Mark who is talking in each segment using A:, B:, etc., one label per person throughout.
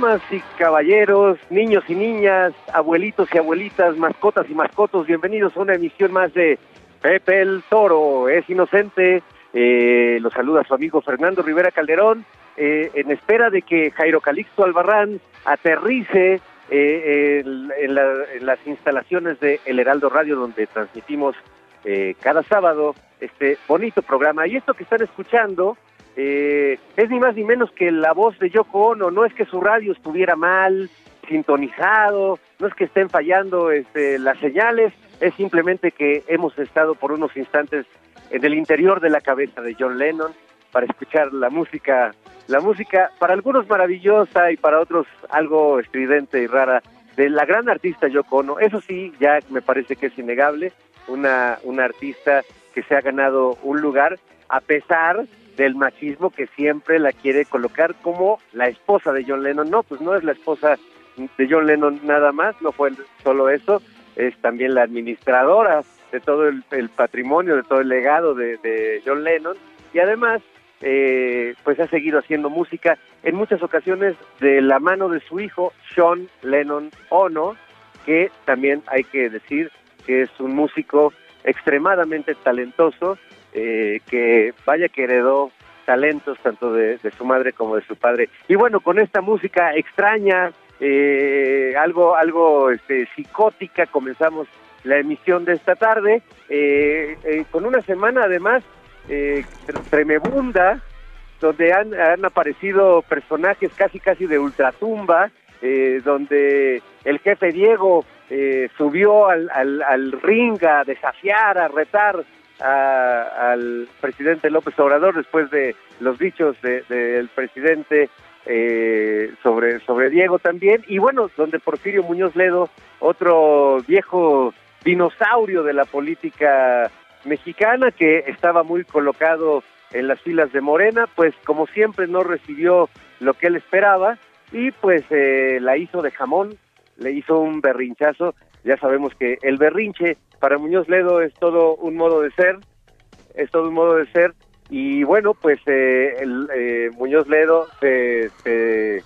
A: Damas y caballeros, niños y niñas, abuelitos y abuelitas, mascotas y mascotos, bienvenidos a una emisión más de Pepe el Toro. Es inocente, eh, los saluda su amigo Fernando Rivera Calderón, eh, en espera de que Jairo Calixto Albarrán aterrice eh, en, en la- en las instalaciones de El Heraldo Radio, donde transmitimos eh, cada sábado este bonito programa. Y esto que están escuchando eh, es ni más ni menos que la voz de Yoko Ono. No es que su radio estuviera mal sintonizado, no es que estén fallando este, las señales, es simplemente que hemos estado por unos instantes en el interior de la cabeza de John Lennon para escuchar la música, la música para algunos maravillosa y para otros algo estridente y rara de la gran artista Yoko Ono. Eso sí, ya me parece que es innegable, una, una artista que se ha ganado un lugar a pesar del machismo que siempre la quiere colocar como la esposa de John Lennon. No, pues no es la esposa de John Lennon nada más, no fue solo eso, es también la administradora de todo el, patrimonio, de todo el legado de, de John Lennon y además eh, pues ha seguido haciendo música en muchas ocasiones de la mano de su hijo Sean Lennon Ono, que también hay que decir que es un músico extremadamente talentoso, eh, que vaya que heredó talentos tanto de, de su madre como de su padre. Y bueno, con esta música extraña, eh, algo, algo este, psicótica, comenzamos la emisión de esta tarde, eh, eh, con una semana además eh, tremebunda, donde han, han aparecido personajes casi casi de ultratumba, donde el jefe Diego subió al, al, al ring a desafiar, a retar a- al presidente López Obrador después de los dichos de- del presidente eh, sobre, sobre Diego también, y bueno, donde Porfirio Muñoz Ledo, otro viejo dinosaurio de la política mexicana que estaba muy colocado en las filas de Morena, pues como siempre no recibió lo que él esperaba y pues eh, la hizo de jamón, le hizo un berrinchazo, ya sabemos que el berrinche para Muñoz Ledo es todo un modo de ser, es todo un modo de ser. Y bueno, pues eh, el, eh, Muñoz Ledo se, se,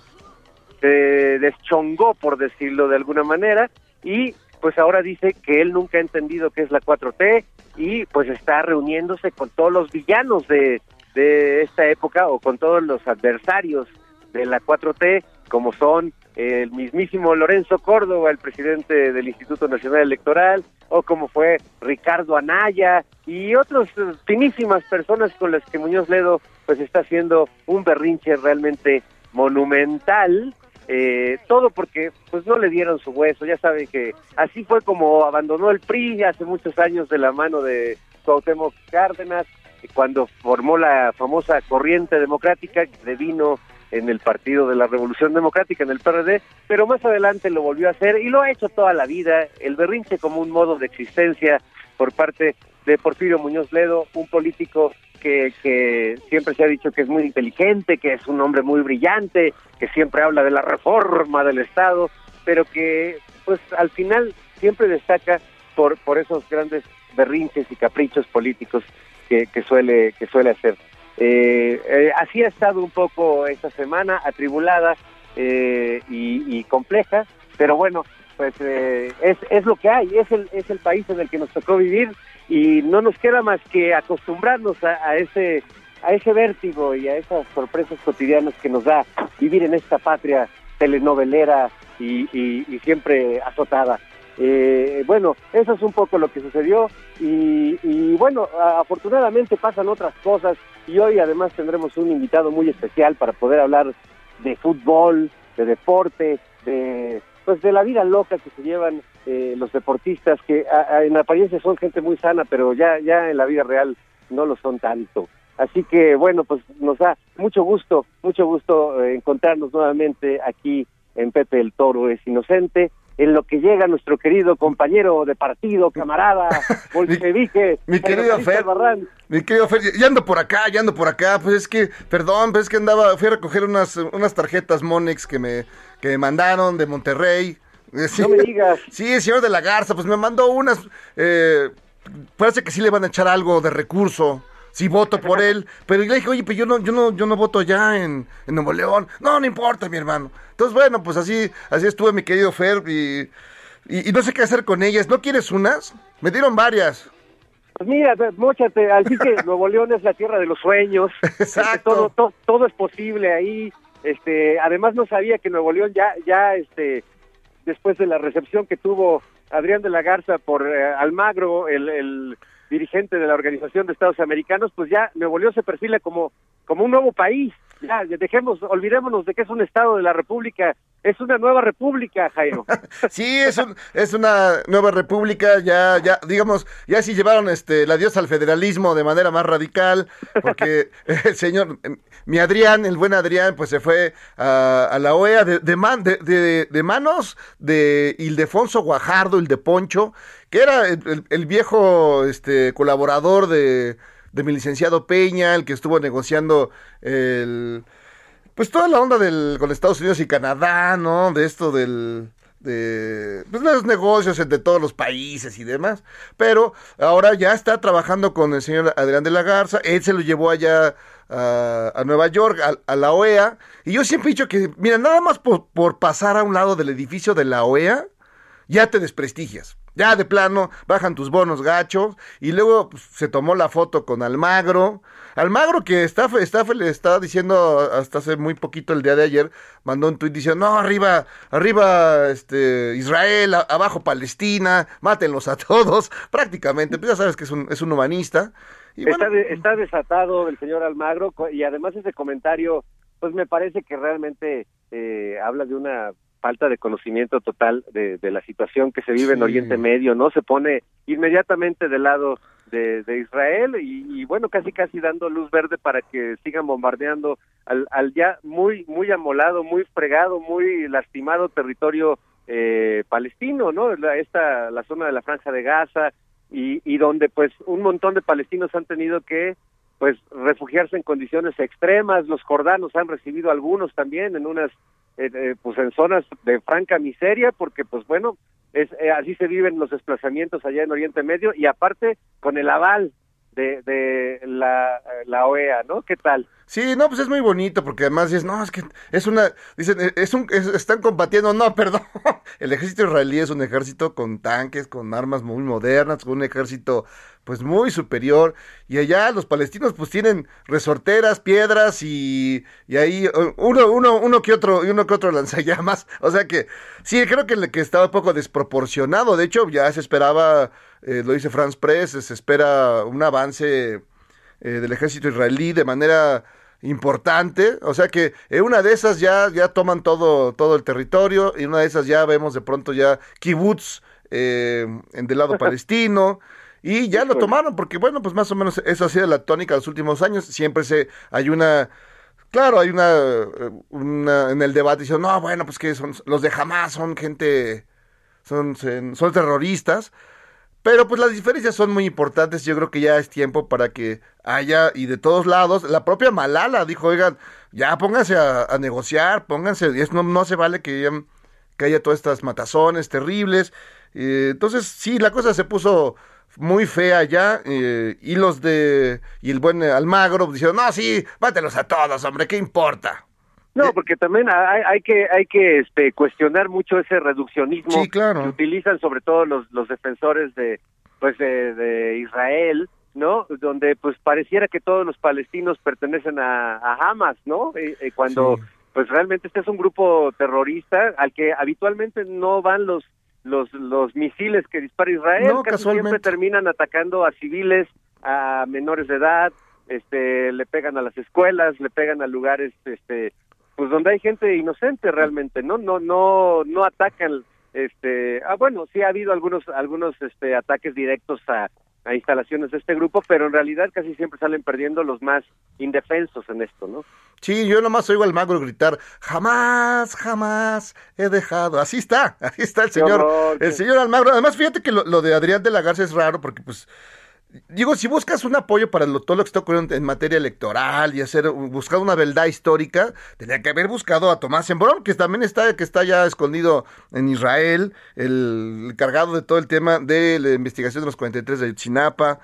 A: se deschongó, por decirlo de alguna manera, y pues ahora dice que él nunca ha entendido qué es la 4T y pues está reuniéndose con todos los villanos de, de esta época o con todos los adversarios de la 4T, como son el mismísimo Lorenzo Córdoba, el presidente del Instituto Nacional Electoral, o como fue Ricardo Anaya y otras finísimas personas con las que Muñoz Ledo pues está haciendo un berrinche realmente monumental eh, todo porque pues no le dieron su hueso, ya saben que así fue como abandonó el PRI hace muchos años de la mano de Cuauhtémoc Cárdenas, cuando formó la famosa corriente democrática que devino en el Partido de la Revolución Democrática, en el PRD, pero más adelante lo volvió a hacer y lo ha hecho toda la vida, el berrinche como un modo de existencia por parte de Porfirio Muñoz Ledo, un político que, que siempre se ha dicho que es muy inteligente, que es un hombre muy brillante, que siempre habla de la reforma del Estado, pero que pues al final siempre destaca por, por esos grandes berrinches y caprichos políticos que, que suele que suele hacer. Eh, eh, así ha estado un poco esta semana, atribulada eh, y, compleja, pero bueno, pues eh, es, es lo que hay, es el, es el país en el que nos tocó vivir y no nos queda más que acostumbrarnos a, ese a ese vértigo y a esas sorpresas cotidianas que nos da vivir en esta patria telenovelera y siempre azotada. Eh, bueno, eso es un poco lo que sucedió y, y bueno, afortunadamente pasan otras cosas y hoy además tendremos un invitado muy especial para poder hablar de fútbol, de deporte, de pues de la vida loca que se llevan eh, los deportistas que a- en apariencia son gente muy sana, pero ya ya en la vida real no lo son tanto. Así que bueno, pues nos da mucho gusto, mucho gusto eh, encontrarnos nuevamente aquí en Pepe el Toro es inocente, en lo que llega nuestro querido compañero de partido, camarada, bolchevique,
B: Mi
A: Jairo
B: querido Fer,
A: Albarrán.
B: mi querido Fer, ya ando por acá, ya ando por acá, pues es que, perdón, pues es que andaba, fui a recoger unas, unas tarjetas Monex que me, que me mandaron de Monterrey. Sí.
A: No me digas.
B: Sí, el señor de la Garza, pues me mandó unas, eh, parece que sí le van a echar algo de recurso. Si voto por él, pero le dije, oye, pues yo no, yo no, yo no voto ya en, en Nuevo León. No, no importa, mi hermano. Entonces, bueno, pues así, así estuve mi querido Fer y, y, y no sé qué hacer con ellas. ¿No quieres unas? Me dieron varias.
A: Pues mira, mochate, así que Nuevo León es la tierra de los sueños.
B: Exacto.
A: Este, Todo, todo, todo es posible ahí. Este, además no sabía que Nuevo León ya, ya, este, después de la recepción que tuvo Adrián de la Garza por eh, Almagro, el, el dirigente de la Organización de Estados Americanos, pues ya Nuevo León se perfila como, como un nuevo país. Ya, dejemos, olvidémonos de que es un estado de la República, es una nueva república, Jairo.
B: Sí, es, un- es una nueva república, ya, ya, digamos, ya sí llevaron este, la diosa al federalismo de manera más radical, porque el señor, mi Adrián, el buen Adrián, pues se fue a, a la OEA de, de, man- de, de- de manos de Ildefonso Guajardo, el de Poncho, era el, viejo este, colaborador de, de mi licenciado Peña, el que estuvo negociando el pues toda la onda del con Estados Unidos y Canadá, ¿no? De esto del de pues, los negocios entre todos los países y demás. Pero ahora ya está trabajando con el señor Adrián de la Garza. Él se lo llevó allá a, a Nueva York, a, la OEA. Y yo siempre he dicho que, mira, nada más por pasar a un lado del edificio de la OEA, ya te desprestigias. Ya de plano bajan tus bonos gachos y luego pues, se tomó la foto con Almagro. Almagro que está, está, le está diciendo hasta hace muy poquito el día de ayer, mandó un tuit diciendo, no, arriba, arriba este, Israel, a- abajo Palestina, mátenlos a todos, prácticamente, pues ya sabes que es un, es un humanista. Y
A: está, de- está desatado el señor Almagro y además ese comentario, pues me parece que realmente eh, habla de una falta de conocimiento total de, de la situación que se vive en. Oriente Medio, ¿no? Se pone inmediatamente del lado de, de Israel y, y, bueno, casi casi dando luz verde para que sigan bombardeando al, al ya muy muy amolado, muy fregado, muy lastimado territorio eh, palestino, ¿no? La, esta la zona de la franja de Gaza y, y donde pues un montón de palestinos han tenido que pues refugiarse en condiciones extremas, los jordanos han recibido algunos también en unas eh, eh, pues en zonas de franca miseria porque pues bueno es eh, así se viven los desplazamientos allá en Oriente Medio y aparte con el aval de, de la, OEA, ¿no? ¿Qué tal?
B: Sí, no, pues es muy bonito porque además es, no, es que es una, dicen, eh, es un, es- están combatiendo, no, perdón, el ejército israelí es un ejército con tanques, con armas muy modernas, con un ejército pues muy superior. Y allá los palestinos pues tienen resorteras, piedras y, y ahí uno, uno, uno que otro, y uno que otro lanzallamas, o sea que sí, creo que, que estaba un poco desproporcionado, de hecho ya se esperaba, eh, lo dice France Press, se espera un avance eh, del ejército israelí de manera importante, o sea que en una de esas ya, ya toman todo, todo el territorio, y en una de esas ya vemos de pronto ya kibbutz eh, en del lado palestino, y ya lo tomaron, porque bueno, pues más o menos esa ha sido la tónica de los últimos años, siempre se, hay una, claro, hay una, eh, una en el debate, dicen, no, bueno, pues que son, los de Hamas son gente, son, son, terroristas, pero pues las diferencias son muy importantes. Yo creo que ya es tiempo para que haya, y de todos lados, la propia Malala dijo, oigan, ya pónganse a, a negociar, pónganse, y es- no, no se vale que, que haya todas estas matazones terribles. Eh, entonces, sí, la cosa se puso muy fea ya, eh, y los de, y el buen Almagro dijeron, no, sí, mátelos a todos, hombre, ¿qué importa?
A: No, porque también hay, hay que hay que este, cuestionar mucho ese reduccionismo
B: Sí, claro.
A: que utilizan sobre todo los los defensores de pues de, de Israel, ¿no? Donde pues pareciera que todos los palestinos pertenecen a, a Hamas, ¿no? Eh, eh, cuando
B: Sí.
A: pues realmente este es un grupo terrorista al que habitualmente no van los los los misiles que dispara Israel,
B: No,
A: casi siempre terminan atacando a civiles, a menores de edad, este le pegan a las escuelas, le pegan a lugares este pues donde hay gente inocente realmente, ¿no? No no no atacan este ah bueno, sí ha habido algunos algunos este ataques directos a a instalaciones de este grupo, pero en realidad casi siempre salen perdiendo los más indefensos en esto, ¿no?
B: Sí, yo nomás oigo al magro gritar, jamás, jamás he dejado. Así está, así está el señor,
A: horror,
B: el señor Almagro. Además, fíjate que lo, lo de Adrián de la Garza es raro porque, pues, digo, si buscas un apoyo para lo- todo lo que está ocurriendo en materia electoral y hacer, buscar una verdad histórica, tenía que haber buscado a Tomás Embrón, que también está, que está ya escondido en Israel, el encargado de todo el tema de la investigación de los 43 de Chinapa,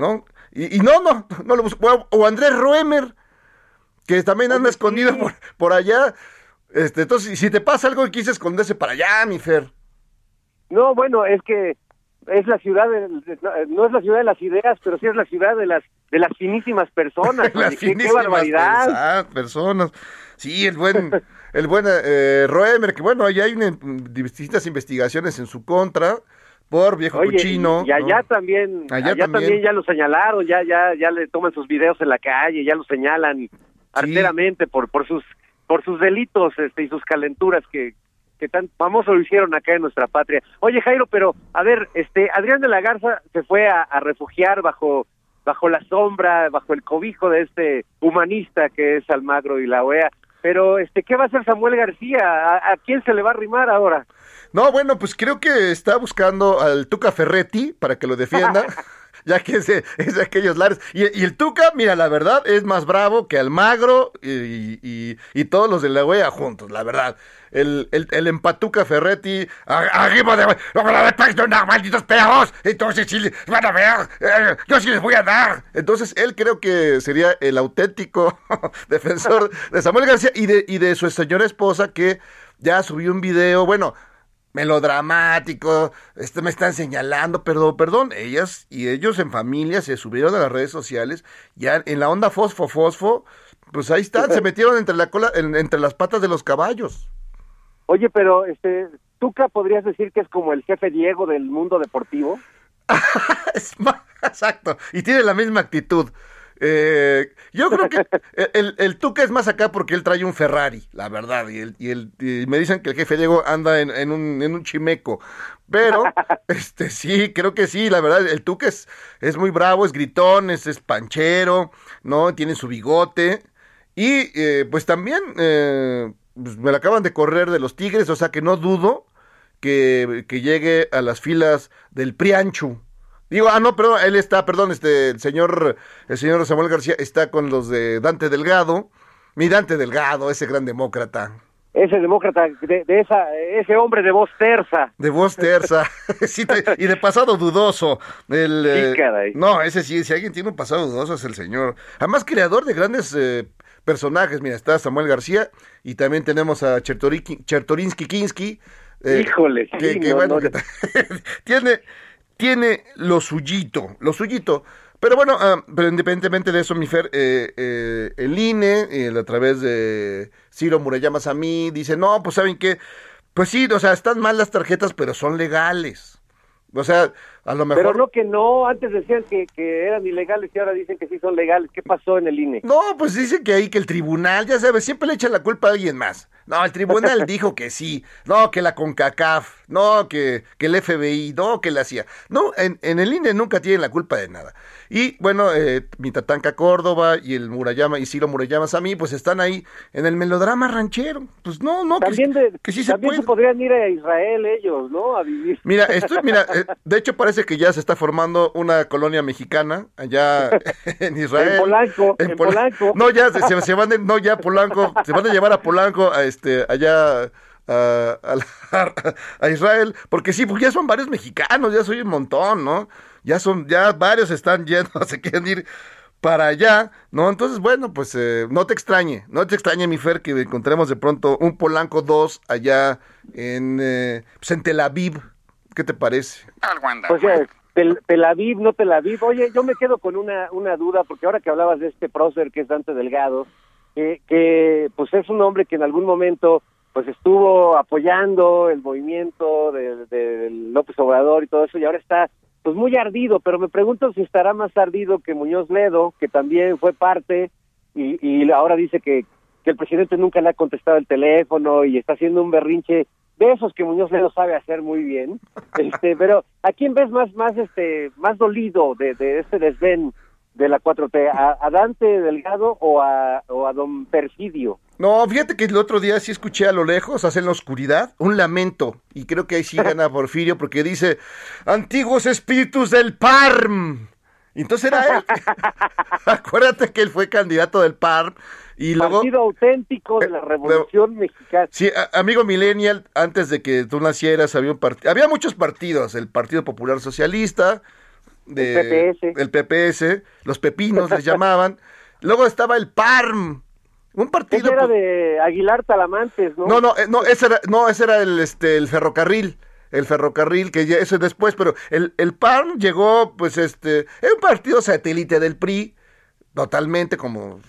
B: ¿no? Y, y no, no, no lo buscó. O- O Andrés Roemer, que también anda escondido por, por allá. Este, entonces, si te pasa algo y quise esconderse para allá, mi Fer.
A: No, bueno, es que es la ciudad de, de- no, es la ciudad de las ideas, pero sí es la ciudad de las de las finísimas personas.
B: Las
A: qué- barbaridad.
B: personas. Sí, el buen, el buen eh, Roemer, que bueno, allá hay una- distintas investigaciones en su contra por viejo
A: Oye,
B: cochino.
A: y, y allá
B: ¿no?
A: también,
B: Allá
A: allá,
B: también.
A: también. ya lo señalaron, ya ya ya le toman sus videos en la calle, ya lo señalan arteramente por por sus por sus delitos este y sus calenturas que que tan famoso lo hicieron acá en nuestra patria. Oye Jairo, pero a ver, este Adrián de la Garza se fue a, a refugiar bajo bajo la sombra, bajo el cobijo de este humanista que es Almagro y la OEA. Pero este, ¿qué va a hacer Samuel García? ¿A, a quién se le va a arrimar ahora?
B: No, bueno, pues creo que está buscando al Tuca Ferretti para que lo defienda. ya que es es de aquellos lares. Y, el Tuca, mira, la verdad, es más bravo que Almagro y, y, y todos los de la UEA juntos, la verdad. El, el, el empatuca Ferretti, "A- arriba de... ¡No me la perdonar, malditos perros! Entonces sí, van a ver, eh, yo sí les voy a dar. Entonces él creo que sería el auténtico defensor de Samuel García y de, y de su señora esposa que ya subió un video, bueno, melodramático, este me están señalando, perdón, perdón, ellas y ellos en familia se subieron a las redes sociales, ya en la onda fosfo fosfo, pues ahí están, se metieron entre la cola, en- entre las patas de los caballos.
A: Oye, pero este, Tuca podrías decir que es como el jefe Diego del mundo deportivo.
B: Es Exacto, y tiene la misma actitud. Eh, yo creo que el, el Tuca es más acá porque él trae un Ferrari, la verdad, y, el, y, el- y me dicen que el jefe Diego anda en, en un, en un chimeco, pero este sí, creo que sí, la verdad, el Tuca es, es muy bravo, es gritón, es, es panchero, ¿no? Tiene su bigote, y eh, pues también eh, pues, me la acaban de correr de los Tigres, o sea que no dudo que, que llegue a las filas del Prianchu. Digo, ah, no, perdón, él está, perdón, este, el señor, el señor Samuel García está con los de Dante Delgado, mi Dante Delgado, ese gran demócrata.
A: ese demócrata, de, de esa, ese hombre de voz tersa.
B: De voz tersa. Sí, te- y de pasado dudoso. El,
A: Sí,
B: eh,
A: caray.
B: no, ese sí, si alguien tiene un pasado dudoso es el señor. Además, creador de grandes eh, personajes. Mira, está Samuel García y también tenemos a Chertorinsky Kinski. eh,
A: Híjole,
B: que,
A: sí,
B: que
A: no,
B: bueno,
A: no,
B: que tiene, tiene lo suyito, lo suyito. Pero bueno, ah, pero independientemente de eso, mi Fer, eh, eh, el INE, eh, a través de Ciro Murayama a mí, dice, no, pues saben qué, pues sí, o sea, están mal las tarjetas, pero son legales. O sea, a lo mejor...
A: Pero no que no, antes decían que, que eran ilegales y ahora dicen que sí son legales. ¿Qué pasó en el INE?
B: No, pues dice que ahí que el tribunal, ya sabes, siempre le echan la culpa a alguien más. No, el tribunal dijo que sí. No, que la CONCACAF. No, que, que el FBI. No, que la CIA. No, en, en el INE nunca tienen la culpa de nada. Y bueno, eh, mi Tatanka Córdoba y el Murayama y Ciro Murayama a mí, pues están ahí en el melodrama ranchero. Pues no, no, que,
A: También, de,
B: que sí se
A: también
B: puede.
A: se podrían ir a Israel ellos, ¿no? A vivir.
B: Mira, esto, mira, eh, de hecho parece que ya se está formando una colonia mexicana allá en Israel.
A: En Polanco, en
B: Pola-
A: Polanco.
B: No, ya se, se- se van, de- no, ya Polanco, se van a llevar a Polanco a este, allá a, a la- a Israel, porque sí, porque ya son varios mexicanos, ya soy un montón, ¿no? Ya son, ya varios están yendo, se quieren ir para allá, ¿no? Entonces, bueno, pues eh, no te extrañe, no te extrañe, mi Fer, que encontremos de pronto un Polanco 2 allá en, eh, pues, en Tel Aviv. ¿Qué te parece?
A: O sea, Tel, Tel Aviv, no Tel Aviv. Oye, yo me quedo con una, una duda, porque ahora que hablabas de este prócer que es Dante Delgado, que, que pues es un hombre que en algún momento pues estuvo apoyando el movimiento de, de López Obrador y todo eso, y ahora está pues muy ardido, pero me pregunto si estará más ardido que Muñoz Ledo, que también fue parte, y, y ahora dice que, que el presidente nunca le ha contestado el teléfono y está haciendo un berrinche de esos que Muñoz Ledo sabe hacer muy bien. Este, pero ¿a quién ves más más este más dolido de, de este desdén de la 4T? ¿A, a Dante Delgado o a, o a don Perfidio?
B: No, fíjate que el otro día sí escuché a lo lejos, hace en la oscuridad, un lamento. Y creo que ahí sí gana Porfirio porque dice, antiguos espíritus del PARM. Entonces era él. Acuérdate que él fue candidato del PARM. Y luego...
A: Partido auténtico de la
B: Eh,
A: Revolución Mexicana.
B: Sí, a- amigo millennial, antes de que tú nacieras había un partido, había muchos partidos, el Partido Popular Socialista, de,
A: El PPS.
B: el PPS, los pepinos les llamaban. Luego estaba el PARM, un partido
A: Ese era de Aguilar Talamantes, ¿no?
B: No, no, eh, no, ese era, no, ese era el este el ferrocarril. El ferrocarril, que ya, eso es después, pero el, el PAN llegó, pues, este, es un partido satélite del PRI, totalmente como,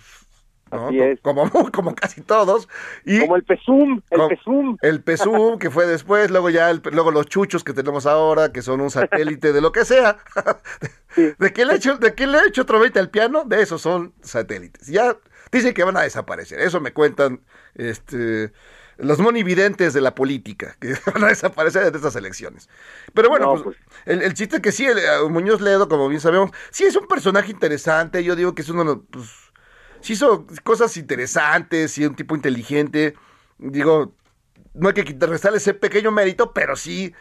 B: ¿no?
A: Así es.
B: como, como casi todos. Y
A: Como el PESUM, el PESUM.
B: el PSUM, que fue después, luego ya, el- luego los chuchos que tenemos ahora, que son un satélite de lo que sea. ¿De qué le ha hecho, de qué le ha hecho otro 20 al piano? De esos son satélites. Ya dicen que van a desaparecer. Eso me cuentan este los monividentes de la política, que van a desaparecer de estas elecciones. Pero bueno,
A: No,
B: pues, El, el chiste que sí, el, eh, Muñoz Ledo, como bien sabemos, sí es un personaje interesante. Yo digo que es uno de los, pues, sí hizo cosas interesantes, sí un tipo inteligente. Digo, no hay que restarle ese pequeño mérito, pero sí,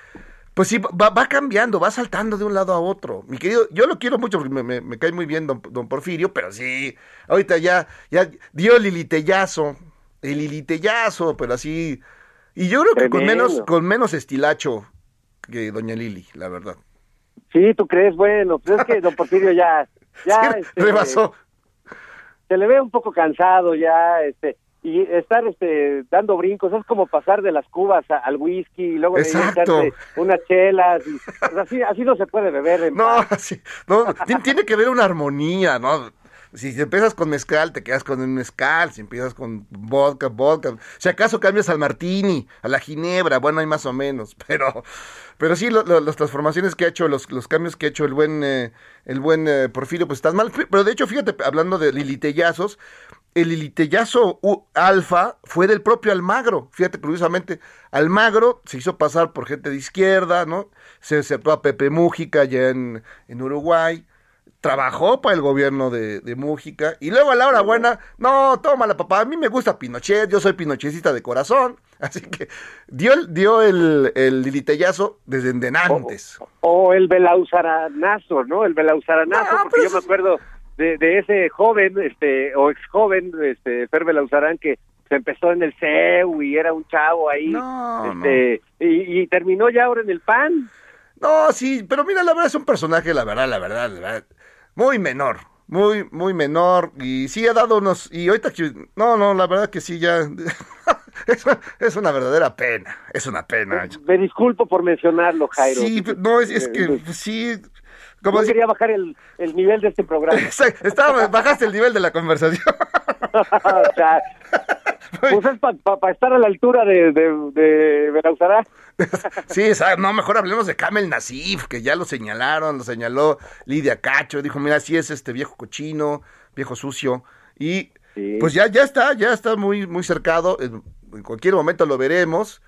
B: pues sí, va, va cambiando, va saltando de un lado a otro. Mi querido, yo lo quiero mucho porque me, me- me cae muy bien don, don Porfirio, pero sí, ahorita ya, ya dio el lilitellazo, el lilitellazo, pero así. Y yo creo que con menos, con menos estilacho que doña Lili, la verdad.
A: Sí, ¿tú crees? Bueno, pues es que don Porfirio ya... ya
B: Sí,
A: este,
B: rebasó.
A: Se le ve un poco cansado ya, este, y estar este dando brincos es como pasar de las cubas a- al whisky y luego echarse unas chelas, y, pues así, así no se puede beber. En
B: No, tiene que haber una armonía, ¿no? Si empiezas con mezcal, te quedas con un mezcal. Si empiezas con vodka, vodka. Si acaso cambias al martini, a la ginebra, bueno, hay más o menos. Pero, pero sí, lo- lo- las transformaciones que ha hecho, los, los cambios que ha hecho el buen, eh, el buen eh, Porfirio, pues están mal. Pero de hecho, fíjate, hablando de lilitellazos, el lilitellazo alfa fue del propio Almagro. Fíjate, curiosamente, Almagro se hizo pasar por gente de izquierda, ¿no? Se aceptó a Pepe Mújica allá en, en Uruguay. Trabajó para el gobierno de, de Mújica. Y luego a la hora buena, no, tómala, papá. A mí me gusta Pinochet, yo soy pinochetista de corazón. Así que dio, el- dio el, el lilitellazo desde antes.
A: O el Belauzaranazo, ¿no? El Belauzaranazo,
B: No,
A: porque yo me acuerdo de, de ese joven, este, o ex joven, este, Fer Belauzarán, que se empezó en el CEU y era un chavo ahí,
B: No,
A: este, Y, y terminó ya ahora en el PAN.
B: No, sí, pero mira, la verdad es un personaje, la verdad, la verdad, la verdad, muy menor, muy, muy menor, y sí ha dado unos, y ahorita que, no, no, la verdad que sí ya, es, es una verdadera pena, es una pena.
A: Me disculpo por mencionarlo, Jairo.
B: Sí, no, es, es que, pues, sí, como
A: Yo
B: si-
A: quería bajar el, el nivel de este programa.
B: Estaba, bajaste el nivel de la conversación.
A: o sea, pues es para estar a la altura de, de, de Berauzará.
B: Sí, ¿sabes? no, mejor hablemos de Kamel Nasif, que ya lo señalaron, lo señaló Lidia Cacho, dijo, mira, sí es este viejo cochino, viejo sucio, y
A: Sí.
B: pues ya, ya está, ya está muy, muy cercado, en, en cualquier momento lo veremos,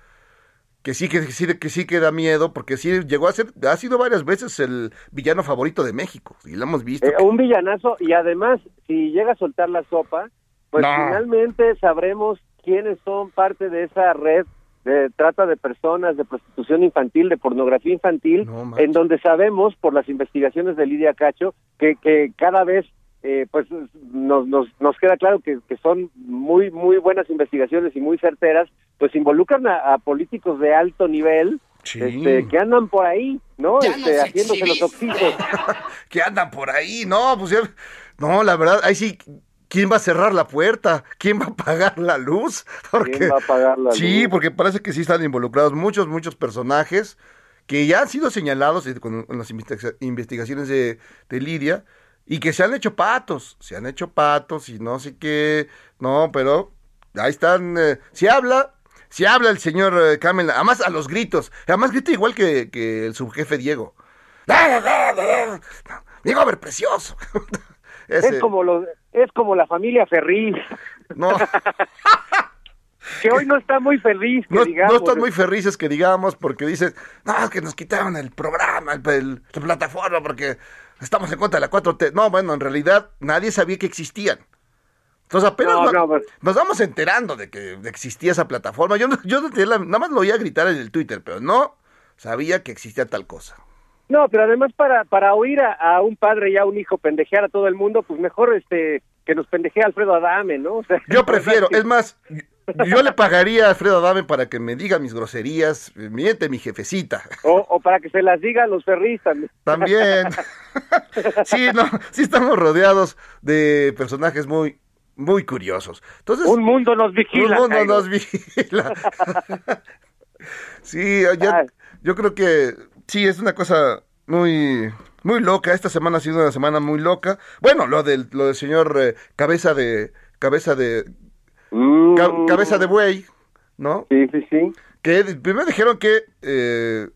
B: que sí, que sí, que sí que da miedo, porque sí llegó a ser, ha sido varias veces el villano favorito de México, y lo hemos visto.
A: Eh, un villanazo y además, si llega a soltar la sopa, pues
B: No.
A: finalmente sabremos quiénes son parte de esa red de trata de personas, de prostitución infantil, de pornografía infantil,
B: No
A: en donde sabemos por las investigaciones de Lidia Cacho que, que cada vez eh, pues nos, nos, nos queda claro que, que son muy muy buenas investigaciones y muy certeras, pues involucran a, a políticos de alto nivel
B: Sí.
A: este, que andan por ahí, ¿no? Este, haciéndose los oxisos.
B: que andan por ahí, no, pues ya, no, la verdad, ahí sí, ¿quién va a cerrar la puerta? ¿Quién va a pagar la luz? Porque,
A: ¿Quién va a pagar la
B: sí,
A: luz?
B: porque parece que sí están involucrados muchos, muchos personajes que ya han sido señalados en, con- en las investiga- investigaciones de, de Lidia y que se han hecho patos, se han hecho patos y no sé qué, no, pero ahí están, eh, se habla, se habla el señor eh, Camel, además a los gritos, además grita igual que, que el subjefe Diego. Diego, a ver, precioso. Ese-
A: Es como los, es como la familia Ferriz,
B: no,
A: que hoy no está muy feliz, que
B: no,
A: digamos.
B: no están muy felices que digamos porque dicen, no, que nos quitaron el programa, el, el- la plataforma porque estamos en contra de la 4T. No, bueno, en realidad nadie sabía que existían. Entonces apenas
A: No,
B: no-
A: no, pues-
B: nos vamos enterando de que existía esa plataforma. Yo, yo nada más lo oía gritar en el Twitter, pero no sabía que existía tal cosa.
A: No, pero además para, para oír a, a un padre y a un hijo pendejear a todo el mundo, pues mejor este que nos pendejee Alfredo Adame, ¿no? O sea,
B: Yo prefiero, es más, yo le pagaría a Alfredo Adame para que me diga mis groserías, miente mi jefecita.
A: O, o para que se las diga a los ferris también.
B: Sí, no, sí estamos rodeados de personajes muy, muy curiosos. Entonces,
A: Un mundo nos vigila.
B: un mundo
A: Jairo.
B: nos vigila. sí, yo creo que sí, es una cosa muy, muy loca. Esta semana ha sido una semana muy loca. Bueno, lo del, lo del señor eh, cabeza de, cabeza de,
A: Mm,
B: ca- cabeza de buey, ¿no?
A: Sí, sí, sí.
B: que primero dijeron que eh,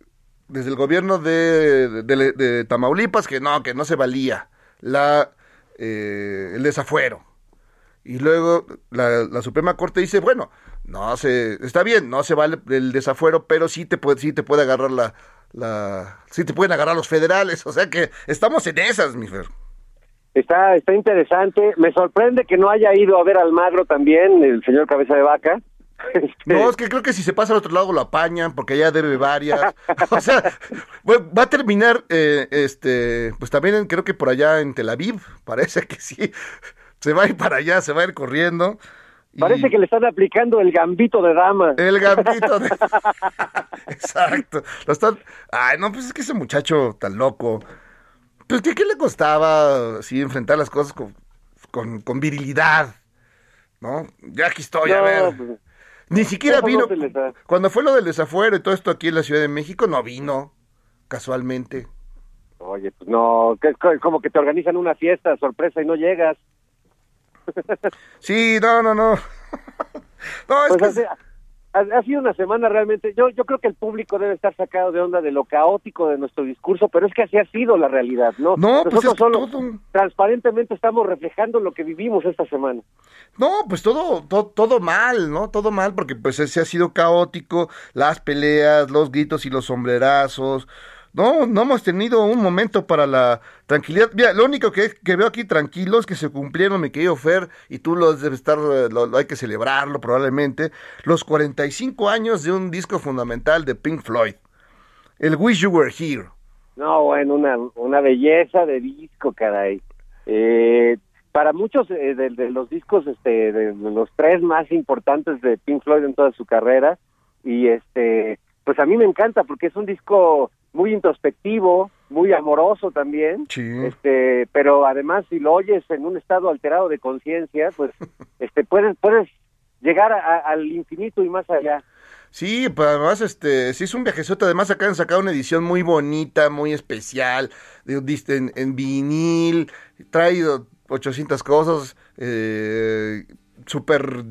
B: desde el gobierno de, de- de Tamaulipas que no, que no se valía la eh, el desafuero. Y luego la, la Suprema Corte dice, bueno, no se, está bien, no se vale el desafuero, pero sí te puede, sí te puede agarrar la, la, sí te pueden agarrar los federales, o sea que estamos en esas, mi Fer.
A: Está, está interesante. Me sorprende que no haya ido a ver al magro también, el señor Cabeza de Vaca. Este,
B: No, es que creo que si se pasa al otro lado lo apañan porque allá debe varias. O sea, va a terminar, eh, este, pues también en- creo que por allá en Tel Aviv, parece que sí. Se va a ir para allá, se va a ir corriendo. Y-
A: Parece que le están aplicando el gambito de dama.
B: El gambito de... Exacto. Lo están... Ay, no, pues es que ese muchacho tan loco. Pues ¿qué, qué le costaba así enfrentar las cosas con, con, con virilidad? ¿No? Ya aquí estoy, a ver.
A: pues,
B: Ni siquiera
A: eso
B: vino. Cuando fue lo del desafuero y todo esto aquí en la Ciudad de México, no vino. Casualmente.
A: Oye, pues no, que es co- como que te organizan una fiesta sorpresa y no llegas.
B: Sí, no, no, no. no, es
A: Pues
B: que.
A: ha, ha sido una semana realmente, yo yo creo que el público debe estar sacado de onda de lo caótico de nuestro discurso, pero es que así ha sido la realidad, ¿no?
B: No, pues
A: Nosotros
B: es
A: solo
B: todo.
A: transparentemente estamos reflejando lo que vivimos esta semana.
B: No, pues todo, todo, todo mal, ¿no? Todo mal, porque pues ese ha sido caótico, las peleas, los gritos y los sombrerazos. No, no hemos tenido un momento para la tranquilidad. Mira, lo único que, que veo aquí tranquilo es que se cumplieron, mi querido Fer, y tú lo debes estar, eh, lo, lo hay que celebrarlo probablemente, los 45 años de un disco fundamental de Pink Floyd, el Wish You Were Here.
A: No, bueno, una, una belleza de disco, caray. Eh, para muchos eh, de, de los discos, este, de los tres más importantes de Pink Floyd en toda su carrera, y este, pues a mí me encanta porque es un disco muy introspectivo, muy amoroso también,
B: Sí.
A: este, pero además si lo oyes en un estado alterado de conciencia, pues, este, puedes, puedes llegar a- a- al infinito y más allá.
B: Sí, pues además, este, sí es un viajezote. Además, acá han sacado una edición muy bonita, muy especial, en, en vinil. Trae 800 cosas, eh, súper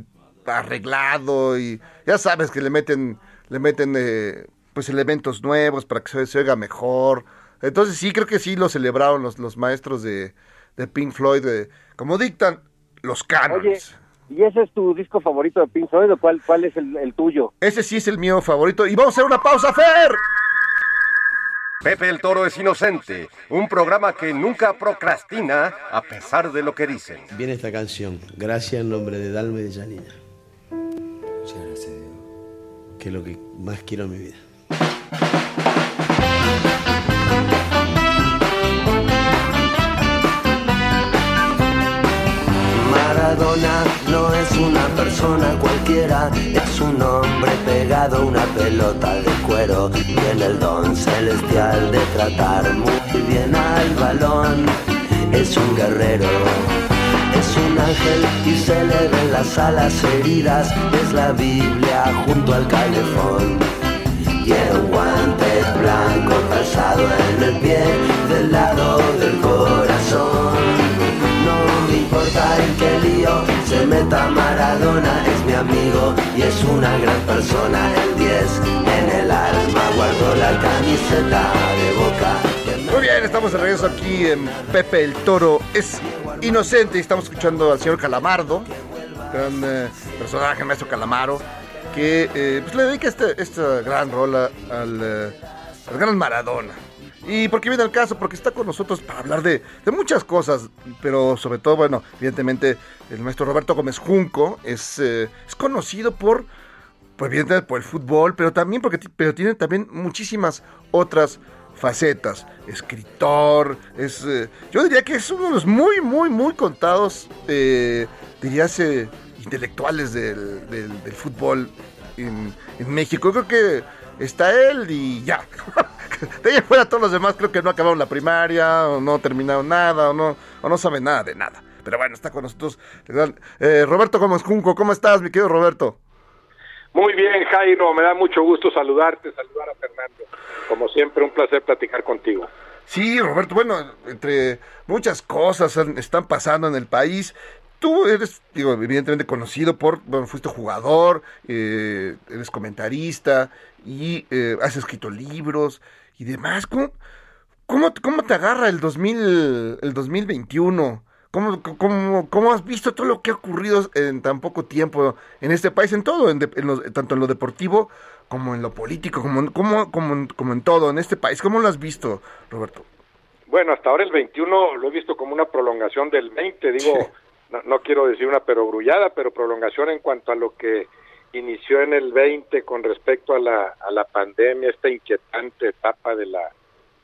B: arreglado y ya sabes que le meten, le meten, eh, pues elementos nuevos para que se, se oiga mejor. Entonces sí, creo que sí lo celebraron los, los maestros de, de Pink Floyd, de- como dictan los
A: Oye,
B: cánones.
A: ¿y ese es tu disco favorito de Pink Floyd o cuál, cuál es el, el tuyo?
B: Ese sí es el mío favorito. Y vamos a hacer una pausa, Fer.
C: Pepe el Toro es inocente, un programa que nunca procrastina a pesar de lo que dicen.
D: Viene esta canción, gracias en nombre de Dalma y de Janina.
E: Muchas gracias, Diego.
D: Que es lo que más quiero en mi vida.
F: Maradona no es una persona cualquiera, es un hombre pegado a una pelota de cuero. Tiene el don celestial de tratar muy bien al balón. Es un guerrero, es un ángel y se le ven las alas heridas. Es la Biblia junto al calefón. Tiene un guante blanco calzado en el pie del lado del corazón. No me importa en qué lío se meta Maradona, es mi amigo y es una gran persona. El 10 en el alma guardo la camiseta de boca.
B: Muy bien, estamos de regreso aquí en Pepe el Toro es inocente y estamos escuchando al señor Calamardo, gran eh, personaje, el maestro Calamaro, que eh, pues le dedica este- esta gran rola al, eh, al gran Maradona. ¿Y por qué viene el caso? Porque está con nosotros para hablar de, de muchas cosas, pero sobre todo, bueno, evidentemente el maestro Roberto Gómez Junco es, eh, es conocido por, pues evidentemente por el fútbol, pero también porque pero tiene también muchísimas otras facetas. Escritor, es, yo diría que es uno de los muy, muy, muy contados, dirías, eh, intelectuales del, del- del fútbol en, en México. Yo creo que está él y ya. De ahí fuera todos los demás creo que no acabaron la primaria, o no terminaron nada, o no, o no saben nada de nada. Pero bueno, está con nosotros eh, Roberto Gómez Junco. ¿Cómo estás, mi querido Roberto?
G: Muy bien, Jairo, me da mucho gusto saludarte, saludar a Fernando. Como siempre, un placer platicar contigo.
B: Sí, Roberto, bueno, entre muchas cosas están pasando en el país. Tú eres, digo, evidentemente conocido por, bueno, fuiste jugador, eh, eres comentarista y eh, has escrito libros y demás. ¿Cómo, cómo, cómo te agarra el, 2000, el 2021? ¿Cómo, cómo, ¿Cómo has visto todo lo que ha ocurrido en tan poco tiempo en este país, en todo, en de- en lo- tanto en lo deportivo como en lo político, como, como, como, como en todo, en este país? ¿Cómo lo has visto, Roberto?
G: Bueno, hasta ahora el 21 lo he visto como una prolongación del 20, digo, no, no quiero decir una perogrullada, pero prolongación en cuanto a lo que inició en el 20 con respecto a la, a la pandemia, esta inquietante etapa de la,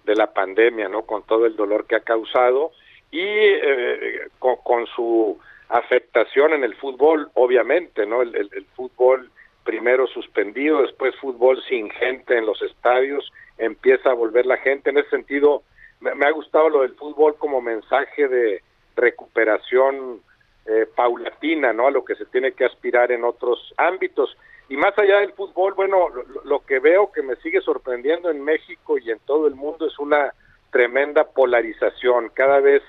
G: de la pandemia, ¿no? Con todo el dolor que ha causado y eh, con, su afectación en el fútbol, obviamente, ¿no? El, el- el fútbol primero suspendido, después fútbol sin gente en los estadios, empieza a volver la gente. En ese sentido, me, me ha gustado lo del fútbol como mensaje de recuperación eh, paulatina, ¿no? A lo que se tiene que aspirar en otros ámbitos. Y más allá del fútbol, bueno, lo, lo que veo que me sigue sorprendiendo en México y en todo el mundo es una tremenda polarización, cada vez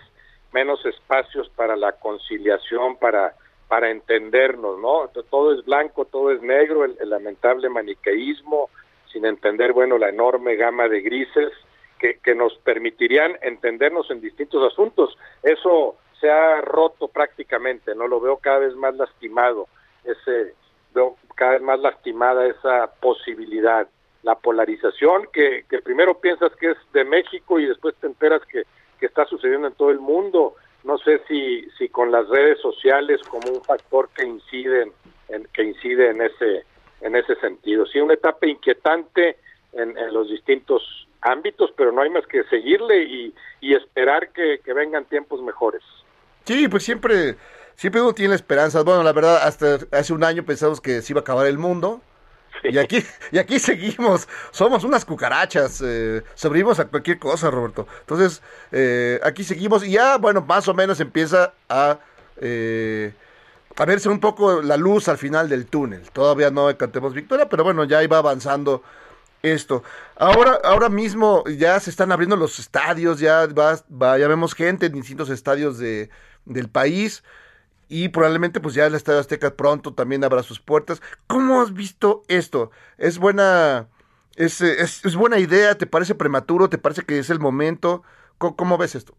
G: menos espacios para la conciliación, para para entendernos, ¿no? Todo es blanco, todo es negro, el, el lamentable maniqueísmo, sin entender, bueno, la enorme gama de grises que, que nos permitirían entendernos en distintos asuntos. Eso se ha roto prácticamente, ¿no? Lo veo cada vez más lastimado, ese, veo cada vez más lastimada esa posibilidad. La polarización que, que primero piensas que es de México y después te enteras que, que está sucediendo en todo el mundo. No sé si, si con las redes sociales como un factor que incide en, que incide en ese en ese sentido. Sí, una etapa inquietante en, en los distintos ámbitos, pero no hay más que seguirle y, y esperar que, que vengan tiempos mejores.
B: Sí, pues siempre, siempre uno tiene esperanzas. Bueno, la verdad, hasta hace un año pensamos que se iba a acabar el mundo. Y aquí, y aquí seguimos, somos unas cucarachas, eh, sobrevivimos a cualquier cosa, Roberto. Entonces, eh, aquí seguimos y ya, bueno, más o menos empieza a, eh, a verse un poco la luz al final del túnel. Todavía no cantemos victoria, pero bueno, ya iba avanzando esto. Ahora, ahora mismo ya se están abriendo los estadios, ya va, va- ya vemos gente en distintos estadios de, del país y probablemente pues ya el Estadio Azteca pronto también abra sus puertas. ¿Cómo has visto esto? ¿Es buena, es, es, es buena idea? ¿Te parece prematuro? ¿Te parece que es el momento? ¿Cómo, cómo ves esto?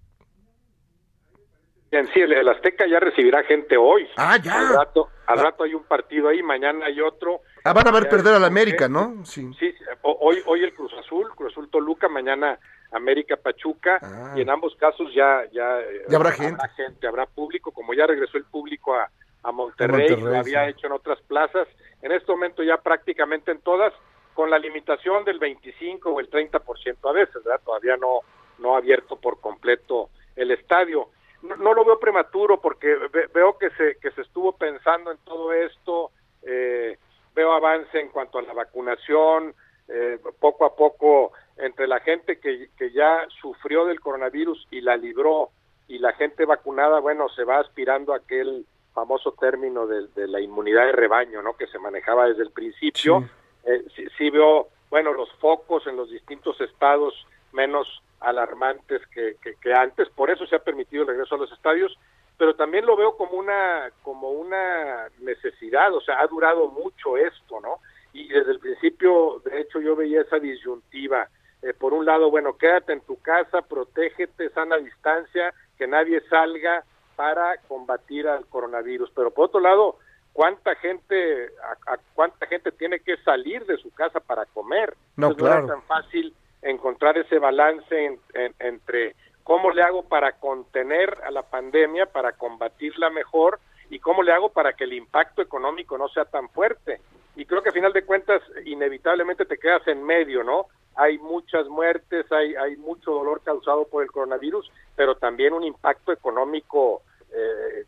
G: Bien, sí, el, el Azteca ya recibirá gente hoy.
B: Ah, ya.
G: Al rato, al rato hay un partido ahí, mañana hay otro.
B: Ah, van a ver perder al América, ¿no? Sí.
G: Sí, hoy, hoy el Cruz Azul, Cruz Azul Toluca, mañana América Pachuca,
B: Ah.
G: y en ambos casos ya, ya,
B: Ya habrá gente.
G: habrá público, como ya regresó el público a, a Monterrey,
B: Monterrey,
G: lo había
B: sí.
G: hecho en otras plazas, en este momento ya prácticamente en todas, con la limitación del 25 o el 30% a veces, ¿verdad? Todavía no, no ha abierto por completo el estadio. No, no lo veo prematuro porque ve- veo que se, que se estuvo pensando en todo esto, eh, veo avance en cuanto a la vacunación, eh, poco a poco entre la gente que, que ya sufrió del coronavirus y la libró y la gente vacunada, bueno, se va aspirando a aquel famoso término de, de la inmunidad de rebaño, ¿no? Que se manejaba desde el principio. Eh, sí, sí veo, bueno, los focos en los distintos estados menos alarmantes que, que, que antes, por eso se ha permitido el regreso a los estadios, pero también lo veo como una como una necesidad, o sea, ha durado mucho esto, ¿no? Y desde el principio, de hecho, yo veía esa disyuntiva. Eh, por un lado, bueno, quédate en tu casa, protégete, sana distancia, que nadie salga para combatir al coronavirus. Pero por otro lado, ¿cuánta gente, a, a cuánta gente tiene que salir de su casa para comer?
B: No,
G: Entonces,
B: claro.
G: tan fácil encontrar ese balance en- en- entre cómo le hago para contener a la pandemia, para combatirla mejor y cómo le hago para que el impacto económico no sea tan fuerte. Y creo que a final de cuentas inevitablemente te quedas en medio, ¿no? Hay muchas muertes, hay, hay mucho dolor causado por el coronavirus, pero también un impacto económico eh,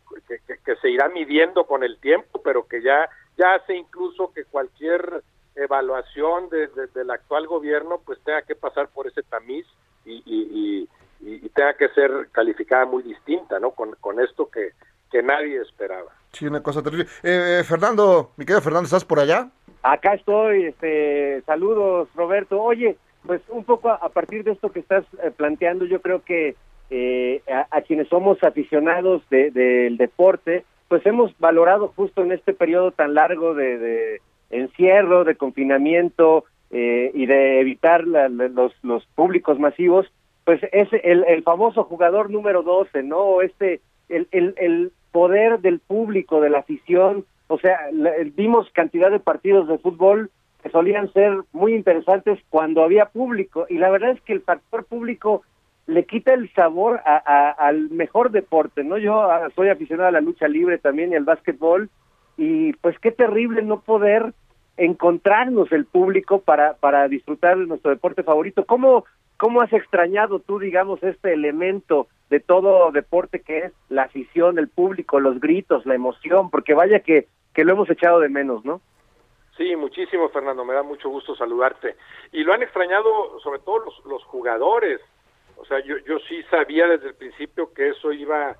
G: que, se irá midiendo con el tiempo, pero que ya, ya hace incluso que cualquier evaluación de- de- del actual gobierno pues tenga que pasar por ese tamiz y, y- y- y- tenga que ser calificada muy distinta, ¿no? Con, con esto que, que nadie esperaba.
B: Sí, una cosa terrible. Eh, Fernando, mi querido Fernando, ¿estás por allá?
A: Acá estoy, este, saludos Roberto. Oye, pues un poco a, partir de esto que estás eh, planteando, yo creo que eh, a, quienes somos aficionados de- del deporte, pues hemos valorado justo en este periodo tan largo de, de encierro, de confinamiento eh, y de evitar la- los, los públicos masivos, pues es el, el famoso jugador número 12, ¿no? Este, el, el, el poder del público, de la afición, o sea, la- vimos cantidad de partidos de fútbol que solían ser muy interesantes cuando había público y la verdad es que el factor público le quita el sabor a- al mejor deporte, ¿no? Yo ah, soy aficionado a la lucha libre también y al básquetbol y pues qué terrible no poder encontrarnos el público para para disfrutar de nuestro deporte favorito. ¿Cómo cómo has extrañado tú, digamos, este elemento de todo deporte que es la afición, el público, los gritos, la emoción? Porque vaya que que lo hemos echado de menos, ¿no?
G: Sí, muchísimo, Fernando. Me da mucho gusto saludarte. Y lo han extrañado sobre todo los, los jugadores. O sea, yo, yo sí sabía desde el principio que eso iba